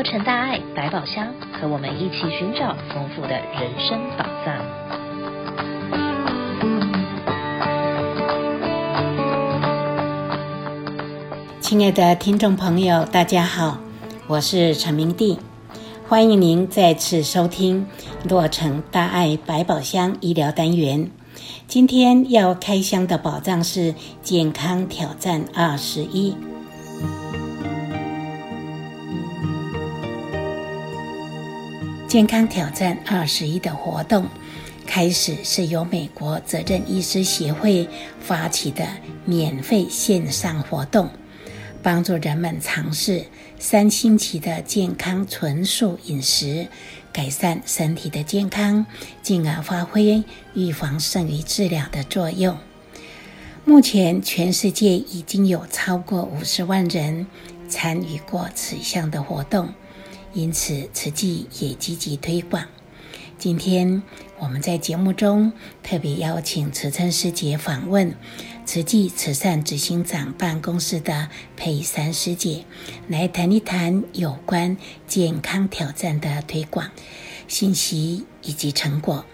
洛城大爱百宝箱，和我们一起寻找丰富的人生宝藏。亲爱的听众朋友，大家好，我是陈明娣，欢迎您再次收听洛城大爱百宝箱医疗单元。今天要开箱的宝藏是健康挑战二十一。健康挑战二十一的活动开始是由美国责任医师协会发起的免费线上活动，帮助人们尝试三星期的健康纯素饮食，改善身体的健康，进而发挥预防胜于治疗的作用。目前，全世界已经有超过五十万人参与过此项的活动。因此，慈济也积极推广。今天我们在节目中特别邀请慈琛师姐访问慈济慈善执行长办公室的佩珊师姐，来谈一谈有关健康挑战的推广信息以及成果。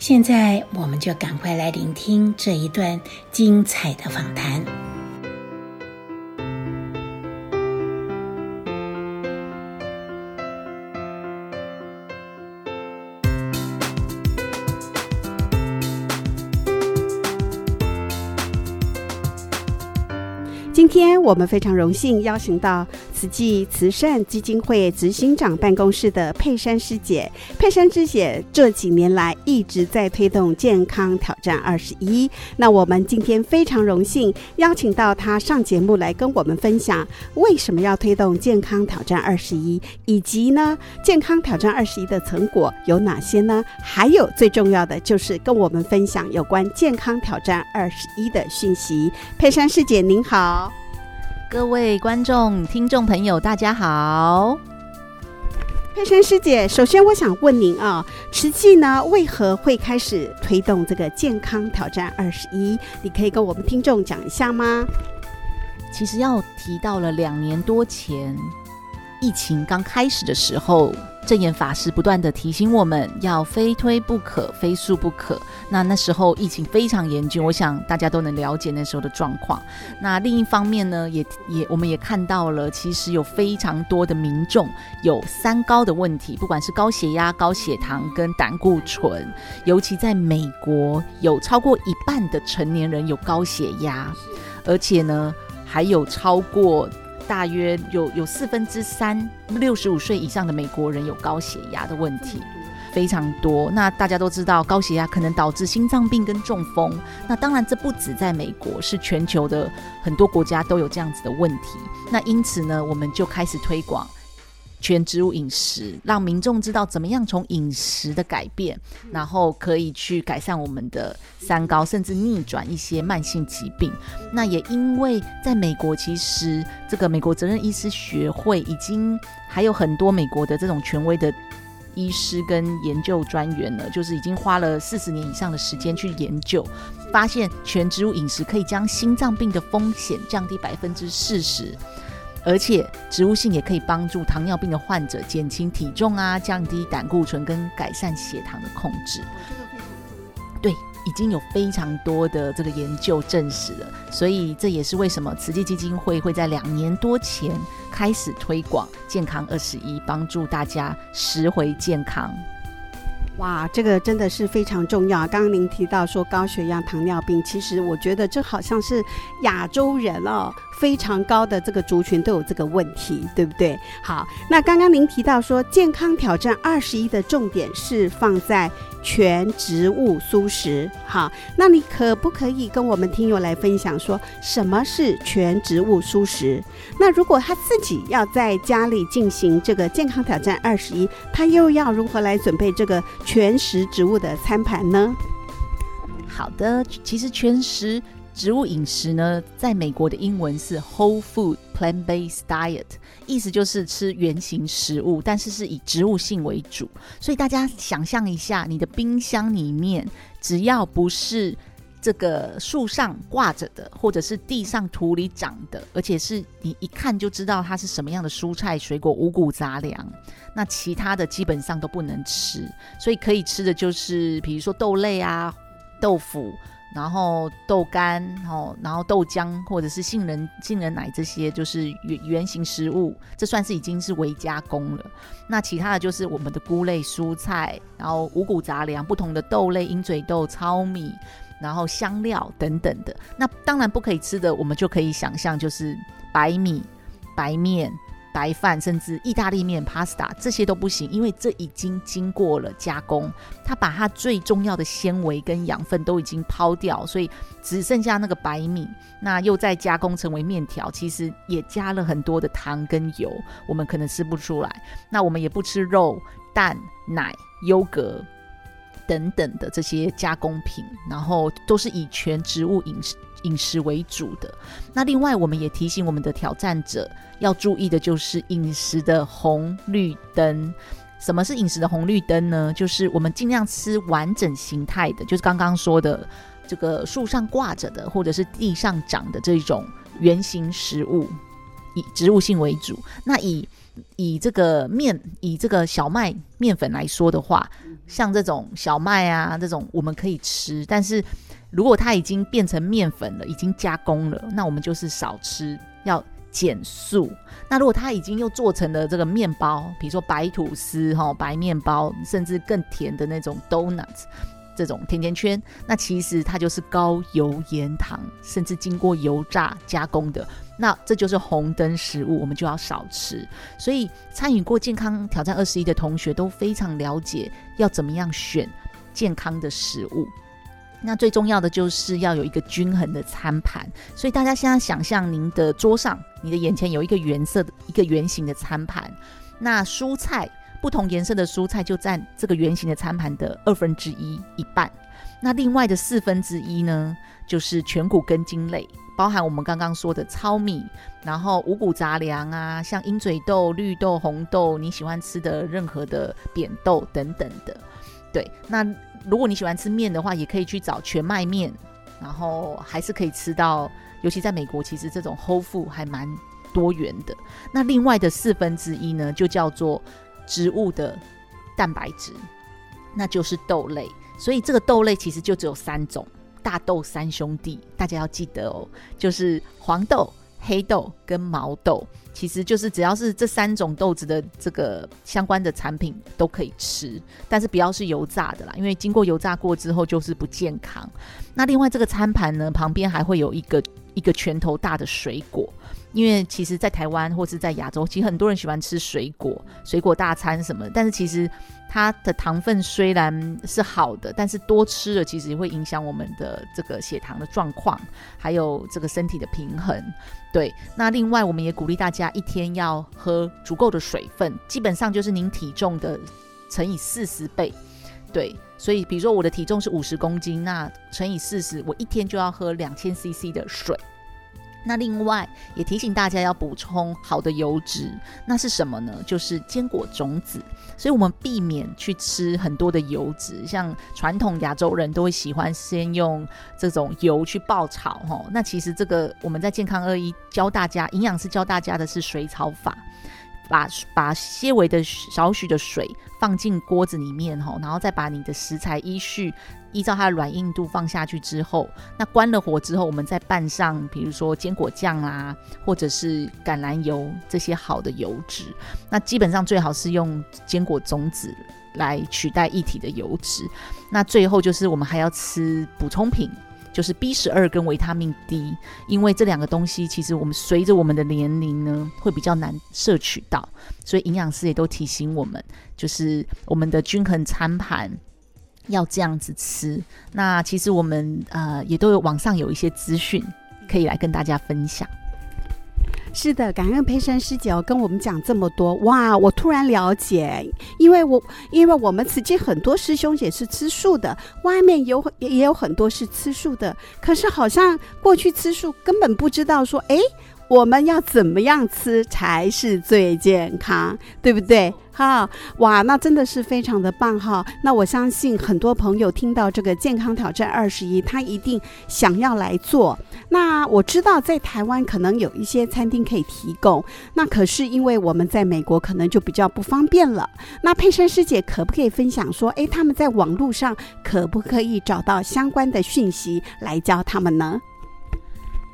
现在，我们就赶快来聆听这一段精彩的访谈。今天我们非常荣幸邀请到慈济慈善基金会执行长办公室的佩珊师姐。佩珊师姐这几年来一直在推动健康挑战二十一。那我们今天非常荣幸邀请到她上节目来跟我们分享为什么要推动健康挑战二十一，以及呢健康挑战二十一的成果有哪些呢？还有最重要的就是跟我们分享有关健康挑战二十一的讯息。佩珊师姐您好。各位观众、听众朋友，大家好。佩珊师姐，首先我想问您啊，慈济呢为何会开始推动这个健康挑战二十一？你可以跟我们听众讲一下吗？其实要提到了两年多前，疫情刚开始的时候。证严法师不断地提醒我们要非推不可，非诉不可。那那时候疫情非常严峻，我想大家都能了解那时候的状况。那另一方面呢，也也我们也看到了，其实有非常多的民众有三高的问题，不管是高血压、高血糖跟胆固醇，尤其在美国有超过一半的成年人有高血压，而且呢还有超过。大约有有四分之三六十五岁以上的美国人有高血压的问题，非常多。那大家都知道，高血压可能导致心脏病跟中风。那当然，这不止在美国，是全球的很多国家都有这样子的问题。那因此呢，我们就开始推广。全植物饮食，让民众知道怎么样从饮食的改变，然后可以去改善我们的三高，甚至逆转一些慢性疾病。那也因为在美国，其实这个美国责任医师学会已经还有很多美国的这种权威的医师跟研究专员了，就是已经花了四十年以上的时间去研究，发现全植物饮食可以将心脏病的风险降低百分之四十。而且植物性也可以帮助糖尿病的患者减轻体重啊，降低胆固醇跟改善血糖的控制。对，已经有非常多的这个研究证实了，所以这也是为什么慈济基金会会在两年多前开始推广健康二十一，帮助大家拾回健康。哇，这个真的是非常重要。刚刚您提到说高血压、糖尿病，其实我觉得这好像是亚洲人哦。非常高的这个族群都有这个问题，对不对？好，那刚刚您提到说健康挑战二十一的重点是放在全植物蔬食，好，那你可不可以跟我们听友来分享说什么是全植物蔬食？那如果他自己要在家里进行这个健康挑战二十一，他又要如何来准备这个全食植物的餐盘呢？好的，其实全食。植物饮食呢，在美国的英文是 Whole Food Plant-Based Diet，意思就是吃原型食物，但是是以植物性为主。所以大家想象一下，你的冰箱里面只要不是这个树上挂着的，或者是地上土里长的，而且是你一看就知道它是什么样的蔬菜水果、五谷杂粮。那其他的基本上都不能吃，所以可以吃的就是比如说豆类啊、豆腐。然后豆干，哦，然后豆浆或者是杏仁杏仁奶这些，就是原原型食物，这算是已经是微加工了。那其他的就是我们的菇类、蔬菜，然后五谷杂粮，不同的豆类，鹰嘴豆、糙米，然后香料等等的。那当然不可以吃的，我们就可以想象，就是白米、白面。白饭甚至意大利面、pasta 这些都不行，因为这已经经过了加工，它把它最重要的纤维跟养分都已经抛掉，所以只剩下那个白米，那又再加工成为面条，其实也加了很多的糖跟油，我们可能吃不出来。那我们也不吃肉、蛋、奶、优格等等的这些加工品，然后都是以全植物饮食。饮食为主的。那另外，我们也提醒我们的挑战者要注意的就是饮食的红绿灯。什么是饮食的红绿灯呢？就是我们尽量吃完整形态的，就是刚刚说的这个树上挂着的，或者是地上长的这种圆形食物，以植物性为主。那以以这个面，以这个小麦面粉来说的话，像这种小麦啊，这种我们可以吃，但是。如果它已经变成面粉了，已经加工了，那我们就是少吃，要减速。那如果它已经又做成了这个面包，比如说白吐司、哈白面包，甚至更甜的那种 donuts 这种甜甜圈，那其实它就是高油盐糖，甚至经过油炸加工的。那这就是红灯食物，我们就要少吃。所以参与过健康挑战二十一的同学都非常了解要怎么样选健康的食物。那最重要的就是要有一个均衡的餐盘，所以大家现在想象您的桌上，你的眼前有一个圆色的一个圆形的餐盘，那蔬菜不同颜色的蔬菜就占这个圆形的餐盘的二分之一一半，那另外的四分之一呢，就是全谷根茎类，包含我们刚刚说的糙米，然后五谷杂粮啊，像鹰嘴豆、绿豆、红豆，你喜欢吃的任何的扁豆等等的，对，那。如果你喜欢吃面的话，也可以去找全麦面，然后还是可以吃到。尤其在美国，其实这种 whole food 还蛮多元的。那另外的四分之一呢，就叫做植物的蛋白质，那就是豆类。所以这个豆类其实就只有三种，大豆三兄弟，大家要记得哦，就是黄豆。黑豆跟毛豆，其实就是只要是这三种豆子的这个相关的产品都可以吃，但是不要是油炸的啦，因为经过油炸过之后就是不健康。那另外这个餐盘呢，旁边还会有一个一个拳头大的水果。因为其实，在台湾或是在亚洲，其实很多人喜欢吃水果、水果大餐什么。但是其实它的糖分虽然是好的，但是多吃了其实也会影响我们的这个血糖的状况，还有这个身体的平衡。对，那另外我们也鼓励大家一天要喝足够的水分，基本上就是您体重的乘以四十倍。对，所以比如说我的体重是五十公斤，那乘以四十，我一天就要喝两千 CC 的水。那另外也提醒大家要补充好的油脂，那是什么呢？就是坚果种子。所以我们避免去吃很多的油脂，像传统亚洲人都会喜欢先用这种油去爆炒，哈。那其实这个我们在健康二一教大家，营养师教大家的是水草法。把把些微的少许的水放进锅子里面吼，然后再把你的食材依序依照它的软硬度放下去之后，那关了火之后，我们再拌上比如说坚果酱啊，或者是橄榄油这些好的油脂。那基本上最好是用坚果种子来取代液体的油脂。那最后就是我们还要吃补充品。就是 B 十二跟维他命 D，因为这两个东西其实我们随着我们的年龄呢，会比较难摄取到，所以营养师也都提醒我们，就是我们的均衡餐盘要这样子吃。那其实我们呃也都有网上有一些资讯可以来跟大家分享。是的，感恩培珊师姐哦跟我们讲这么多，哇！我突然了解，因为我因为我们慈济很多师兄也是吃素的，外面有也也有很多是吃素的，可是好像过去吃素根本不知道说，哎，我们要怎么样吃才是最健康，对不对？哈，哇，那真的是非常的棒哈。那我相信很多朋友听到这个健康挑战二十一，他一定想要来做。那我知道在台湾可能有一些餐厅可以提供，那可是因为我们在美国可能就比较不方便了。那佩珊师姐可不可以分享说，诶，他们在网络上可不可以找到相关的讯息来教他们呢？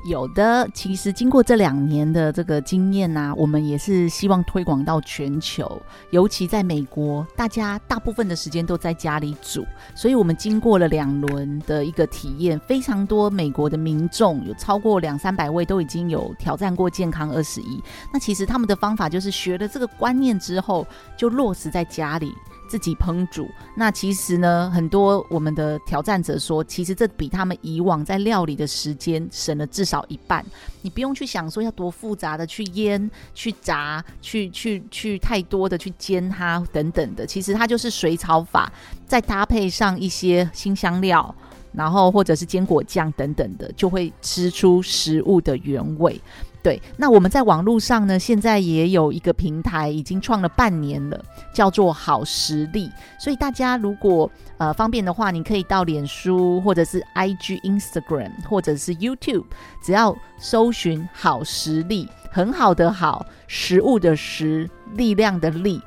有的，其实经过这两年的这个经验呐、啊，我们也是希望推广到全球，尤其在美国，大家大部分的时间都在家里煮，所以我们经过了两轮的一个体验，非常多美国的民众有超过两三百位都已经有挑战过健康二十一。那其实他们的方法就是学了这个观念之后，就落实在家里。自己烹煮，那其实呢，很多我们的挑战者说，其实这比他们以往在料理的时间省了至少一半。你不用去想说要多复杂的去腌、去炸、去去去太多的去煎它等等的，其实它就是水炒法，再搭配上一些新香料，然后或者是坚果酱等等的，就会吃出食物的原味。对，那我们在网络上呢，现在也有一个平台，已经创了半年了，叫做好食力。所以大家如果呃方便的话，你可以到脸书或者是 IG、Instagram 或者是 YouTube，只要搜寻好食力，很好的好，食物的食，力量的力，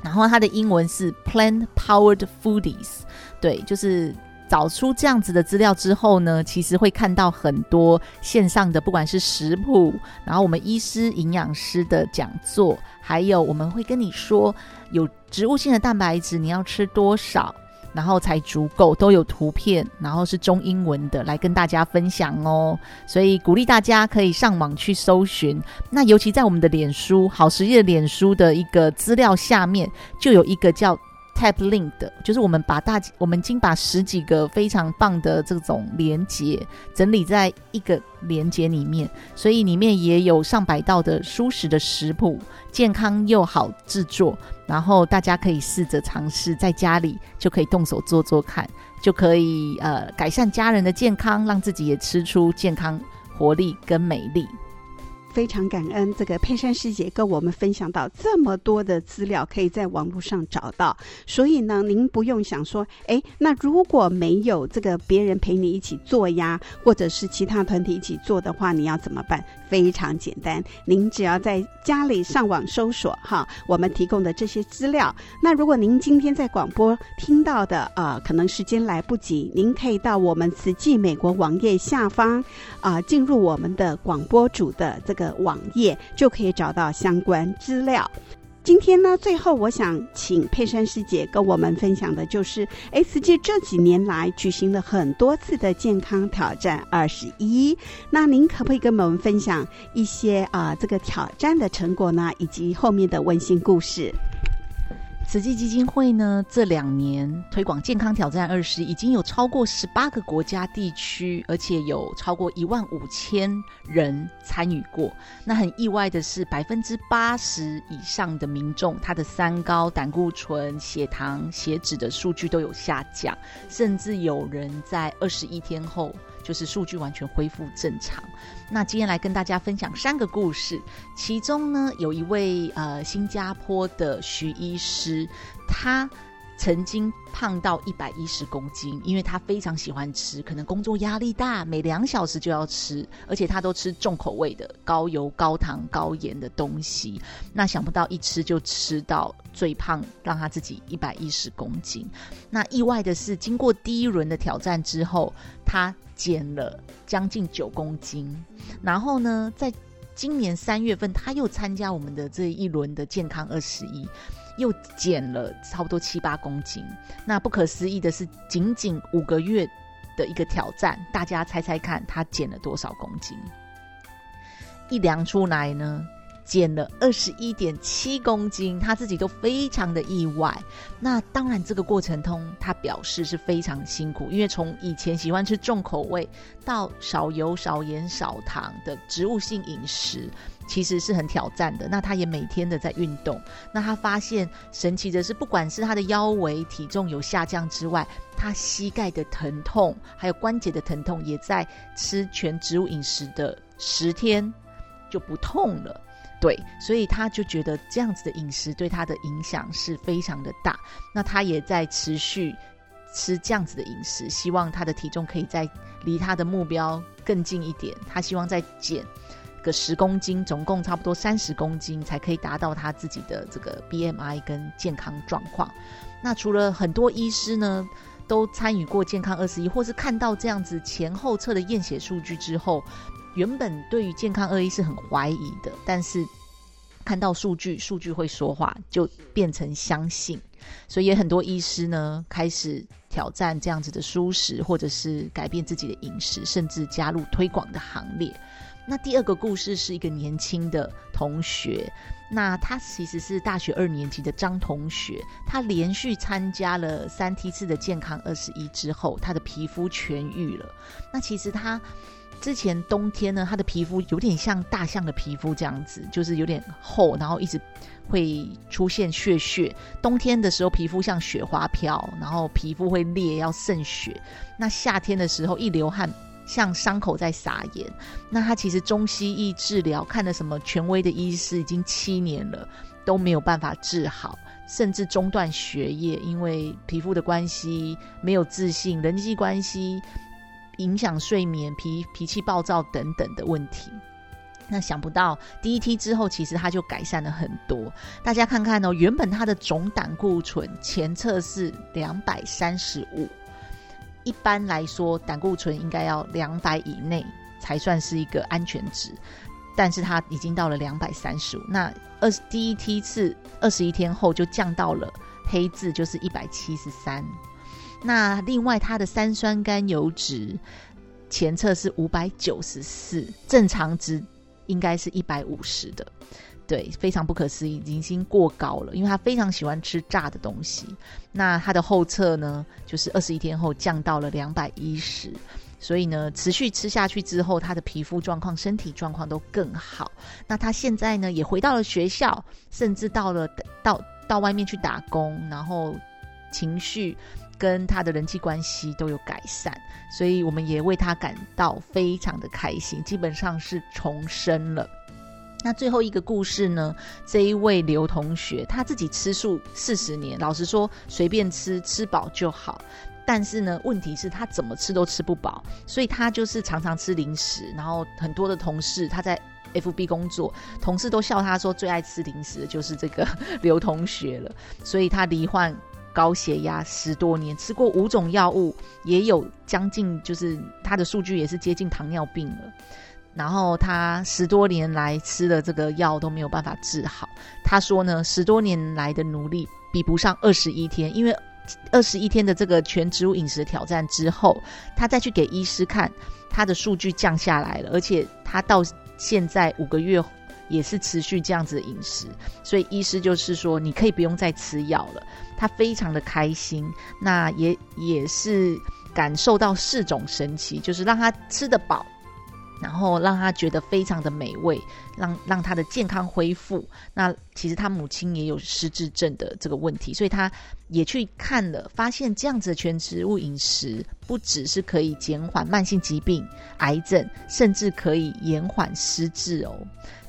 然后它的英文是 Plant Powered Foodies，对，就是。找出这样子的资料之后呢，其实会看到很多线上的，不管是食谱，然后我们医师、营养师的讲座，还有我们会跟你说有植物性的蛋白质你要吃多少，然后才足够，都有图片，然后是中英文的来跟大家分享哦。所以鼓励大家可以上网去搜寻。那尤其在我们的脸书好食力的脸书的一个资料下面，就有一个叫。Tap Link 的，就是我们把大，我们已经把十几个非常棒的这种连接整理在一个连接里面，所以里面也有上百道的蔬食的食谱，健康又好制作，然后大家可以试着尝试在家里就可以动手做做看，就可以呃改善家人的健康，让自己也吃出健康、活力跟美丽。非常感恩这个佩珊师姐跟我们分享到这么多的资料，可以在网络上找到。所以呢，您不用想说，哎，那如果没有这个别人陪你一起做呀，或者是其他团体一起做的话，你要怎么办？非常简单，您只要在家里上网搜索哈，我们提供的这些资料。那如果您今天在广播听到的，啊，可能时间来不及，您可以到我们慈济美国网页下方啊，进入我们的广播组的这个。网页就可以找到相关资料。今天呢，最后我想请佩珊师姐跟我们分享的就是，S G 这几年来举行了很多次的健康挑战二十一，那您可不可以跟我们分享一些啊、这个挑战的成果呢，以及后面的温馨故事？慈济基金会呢，这两年推广健康挑战二十，已经有超过十八个国家地区，而且有超过一万五千人参与过。那很意外的是，百分之八十以上的民众，他的三高、胆固醇、血糖、血脂的数据都有下降，甚至有人在二十一天后。就是数据完全恢复正常。那今天来跟大家分享三个故事，其中呢，有一位呃新加坡的徐医师，他。曾经胖到一百一十公斤，因为他非常喜欢吃，可能工作压力大，每两小时就要吃，而且他都吃重口味的、高油、高糖、高盐的东西。那想不到一吃就吃到最胖，让他自己一百一十公斤。那意外的是，经过第一轮的挑战之后，他减了将近九公斤。然后呢，在今年三月份，他又参加我们的这一轮的健康二十一。又减了差不多七八公斤，那不可思议的是，仅仅五个月的一个挑战，大家猜猜看，他减了多少公斤？一量出来呢，减了二十一点七公斤，他自己都非常的意外。那当然，这个过程中他表示是非常辛苦，因为从以前喜欢吃重口味，到少油、少盐、少糖的植物性饮食。其实是很挑战的。那他也每天的在运动。那他发现神奇的是，不管是他的腰围体重有下降之外，他膝盖的疼痛还有关节的疼痛，也在吃全植物饮食的十天就不痛了。对，所以他就觉得这样子的饮食对他的影响是非常的大。那他也在持续吃这样子的饮食，希望他的体重可以再离他的目标更近一点。他希望再减个十公斤，总共差不多三十公斤，才可以达到他自己的这个 BMI 跟健康状况。那除了很多医师呢，都参与过健康二十一，或是看到这样子前后测的验血数据之后。原本对于健康二一是很怀疑的，但是看到数据，数据会说话，就变成相信。所以也很多医师呢开始挑战这样子的舒适，或者是改变自己的饮食，甚至加入推广的行列。那第二个故事是一个年轻的同学，那他其实是大学二年级的张同学，他连续参加了三梯次的健康二十一之后，他的皮肤痊愈了。那其实他。之前冬天呢，他的皮肤有点像大象的皮肤这样子，就是有点厚，然后一直会出现血血。冬天的时候，皮肤像雪花飘，然后皮肤会裂，要渗血。那夏天的时候，一流汗像伤口在撒盐。那他其实中西医治疗，看了什么权威的医师，已经七年了，都没有办法治好，甚至中断学业，因为皮肤的关系，没有自信，人际关系。影响睡眠、脾脾气暴躁等等的问题。那想不到第一梯之后，其实他就改善了很多。大家看看哦，原本他的总胆固醇前测是两百三十五，一般来说胆固醇应该要两百以内才算是一个安全值，但是他已经到了两百三十五。那二第一梯次二十一天后就降到了黑字，就是一百七十三。那另外，它的三酸甘油脂前测是五百九十四，正常值应该是一百五十的，对，非常不可思议，已经过高了，因为他非常喜欢吃炸的东西。那他的后测呢，就是二十一天后降到了两百一十，所以呢，持续吃下去之后，他的皮肤状况、身体状况都更好。那他现在呢，也回到了学校，甚至到了到到外面去打工，然后情绪。跟他的人际关系都有改善，所以我们也为他感到非常的开心，基本上是重生了。那最后一个故事呢？这一位刘同学他自己吃素四十年，老实说随便吃吃饱就好，但是呢，问题是他怎么吃都吃不饱，所以他就是常常吃零食。然后很多的同事他在 FB 工作，同事都笑他说最爱吃零食的就是这个 刘同学了，所以他罹患。高血压十多年，吃过五种药物，也有将近，就是他的数据也是接近糖尿病了。然后他十多年来吃的这个药都没有办法治好。他说呢，十多年来的努力比不上二十一天，因为二十一天的这个全植物饮食挑战之后，他再去给医师看，他的数据降下来了，而且他到现在五个月。也是持续这样子的饮食，所以医师就是说，你可以不用再吃药了。他非常的开心，那也也是感受到四种神奇，就是让他吃得饱。然后让他觉得非常的美味，让让他的健康恢复。那其实他母亲也有失智症的这个问题，所以他也去看了，发现这样子的全植物饮食不只是可以减缓慢性疾病、癌症，甚至可以延缓失智哦。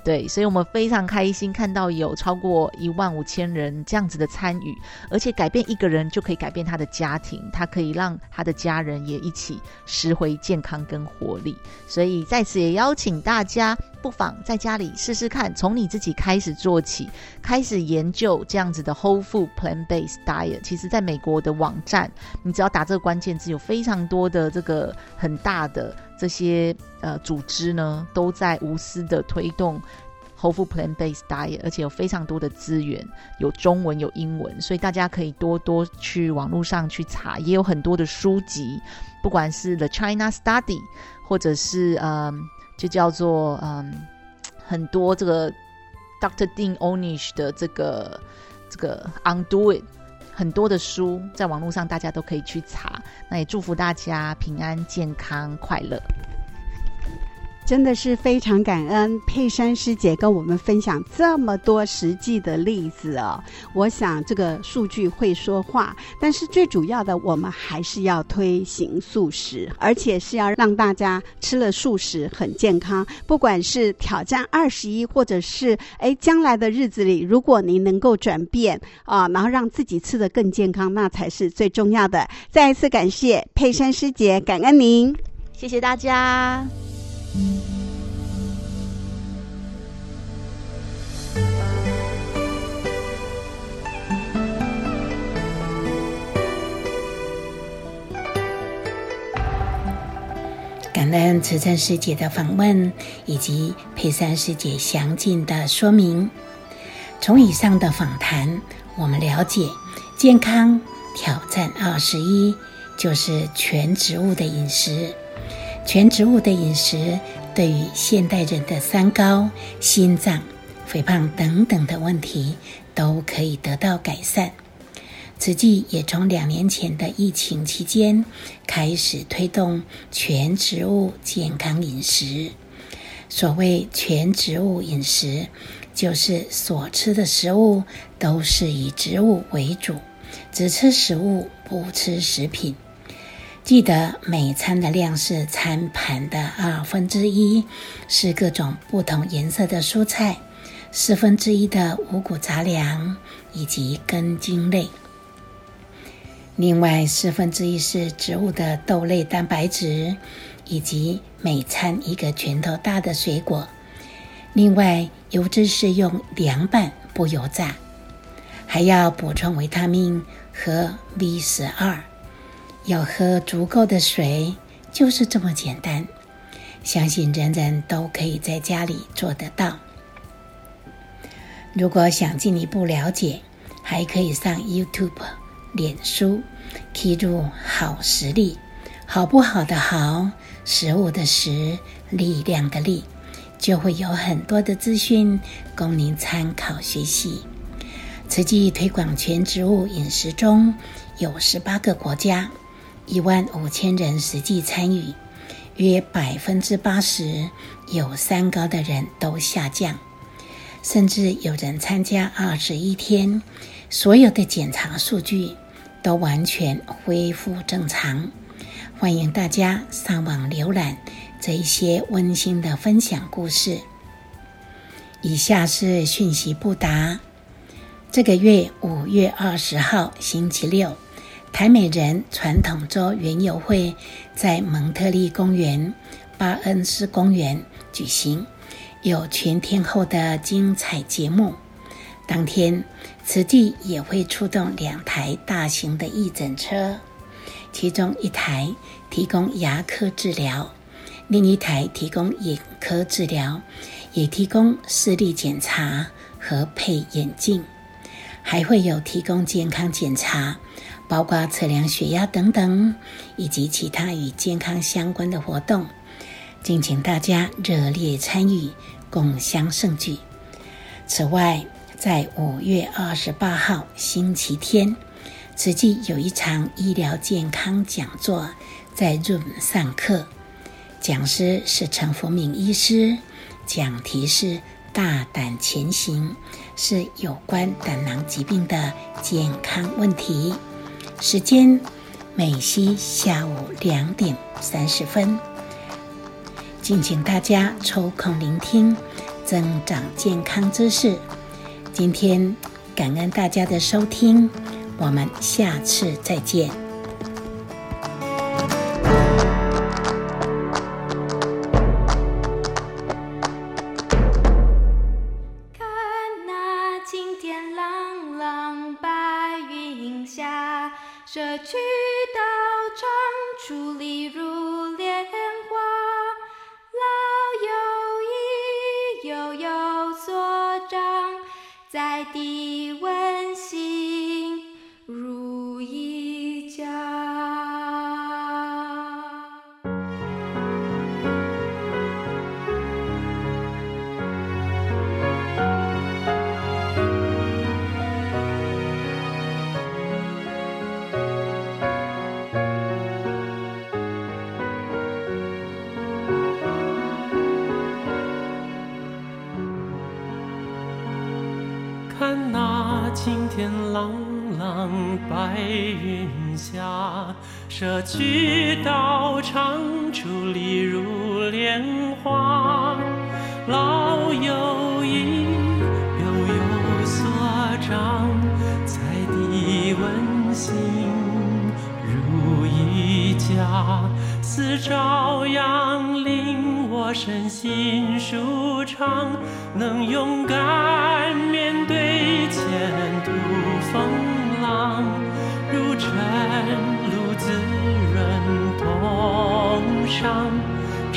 对，所以我们非常开心看到有超过一万五千人这样子的参与，而且改变一个人就可以改变他的家庭，他可以让他的家人也一起拾回健康跟活力。所以在此也邀请大家，不妨在家里试试看，从你自己开始做起，开始研究这样子的 Whole Food Plant-Based Diet。其实，在美国的网站，你只要打这个关键字，有非常多的这个很大的。这些呃组织呢，都在无私的推动 Whole Food Plant-Based Diet，而且有非常多的资源，有中文有英文，所以大家可以多多去网络上去查，也有很多的书籍，不管是 The China Study，或者是嗯，就叫做嗯，很多这个 Dr. Dean Ornish 的这个这个 Undo It。很多的书在网络上，大家都可以去查。那也祝福大家平安、健康、快乐。真的是非常感恩佩珊师姐跟我们分享这么多实际的例子哦。我想这个数据会说话，但是最主要的，我们还是要推行素食，而且是要让大家吃了素食很健康。不管是挑战二十一，或者是哎将来的日子里，如果您能够转变啊，然后让自己吃得更健康，那才是最重要的。再一次感谢佩珊师姐，感恩您，谢谢大家。恩慈善师姐的访问以及佩珊师姐详尽的说明。从以上的访谈，我们了解健康挑战二十一就是全植物的饮食。全植物的饮食对于现代人的三高、心脏、肥胖等等的问题都可以得到改善。慈济也从两年前的疫情期间开始推动全植物健康饮食。所谓全植物饮食，就是所吃的食物都是以植物为主，只吃食物，不吃食品。记得每餐的量是餐盘的二分之一，是各种不同颜色的蔬菜，四分之一的五谷杂粮以及根茎类，另外四分之一是植物的豆类蛋白质，以及每餐一个拳头大的水果。另外油脂是用凉拌不油炸，还要补充维他命和 B 十二。要喝足够的水，就是这么简单。相信人人都可以在家里做得到。如果想进一步了解，还可以上 YouTube、脸书，记入“好实力”，好不好的好，食物的食，力量的力，就会有很多的资讯供您参考学习。慈济推广全植物饮食中有十八个国家。一万五千人实际参与，约百分之八十有三高的人都下降，甚至有人参加二十一天，所有的检查数据都完全恢复正常。欢迎大家上网浏览这一些温馨的分享故事。以下是讯息不达：这个月五月二十号星期六。台美人传统周园游会在蒙特利公园、巴恩斯公园举行，有全天候的精彩节目。当天，慈济也会出动两台大型的义诊车，其中一台提供牙科治疗，另一台提供眼科治疗，也提供视力检查和配眼镜，还会有提供健康检查。包括测量血压等等，以及其他与健康相关的活动，敬请大家热烈参与，共襄盛举。此外，在五月二十八号星期天，慈济有一场医疗健康讲座在 Zoom 上课，讲师是陈福敏医师，讲题是“大胆前行”，是有关胆囊疾病的健康问题。时间：美西下午两点三十分。敬请大家抽空聆听，增长健康知识。今天感恩大家的收听，我们下次再见。看那青天朗朗白云下，社区道长矗立如莲花，老友谊，幼有所长，在地温馨如一家，似朝阳令我身心舒畅，能勇敢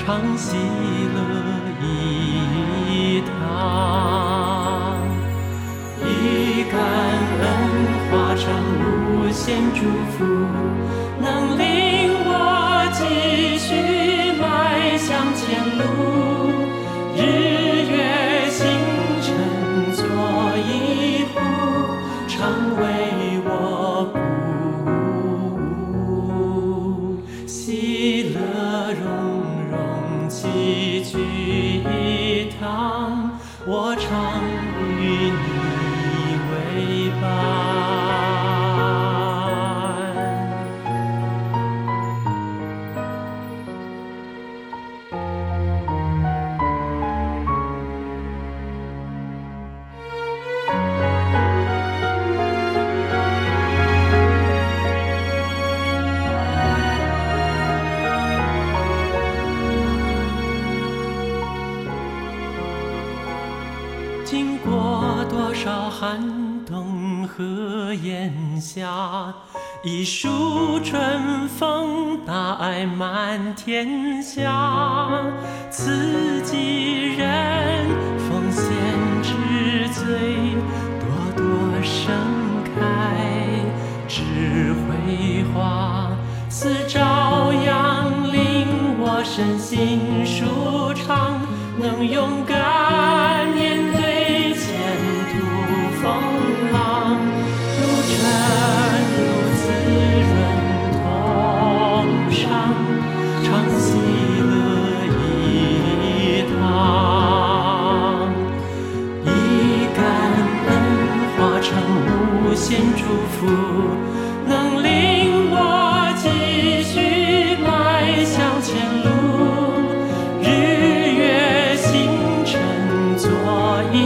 常喜乐一堂，以感恩化成无限祝福，能令我继续迈向前路，寒冬和炎夏，一树春风，大爱满天下。慈济人奉献之最，朵朵盛开智慧花，似朝阳令我身心舒畅，能勇敢先祝福，能令我继续迈向前路，日月星辰作一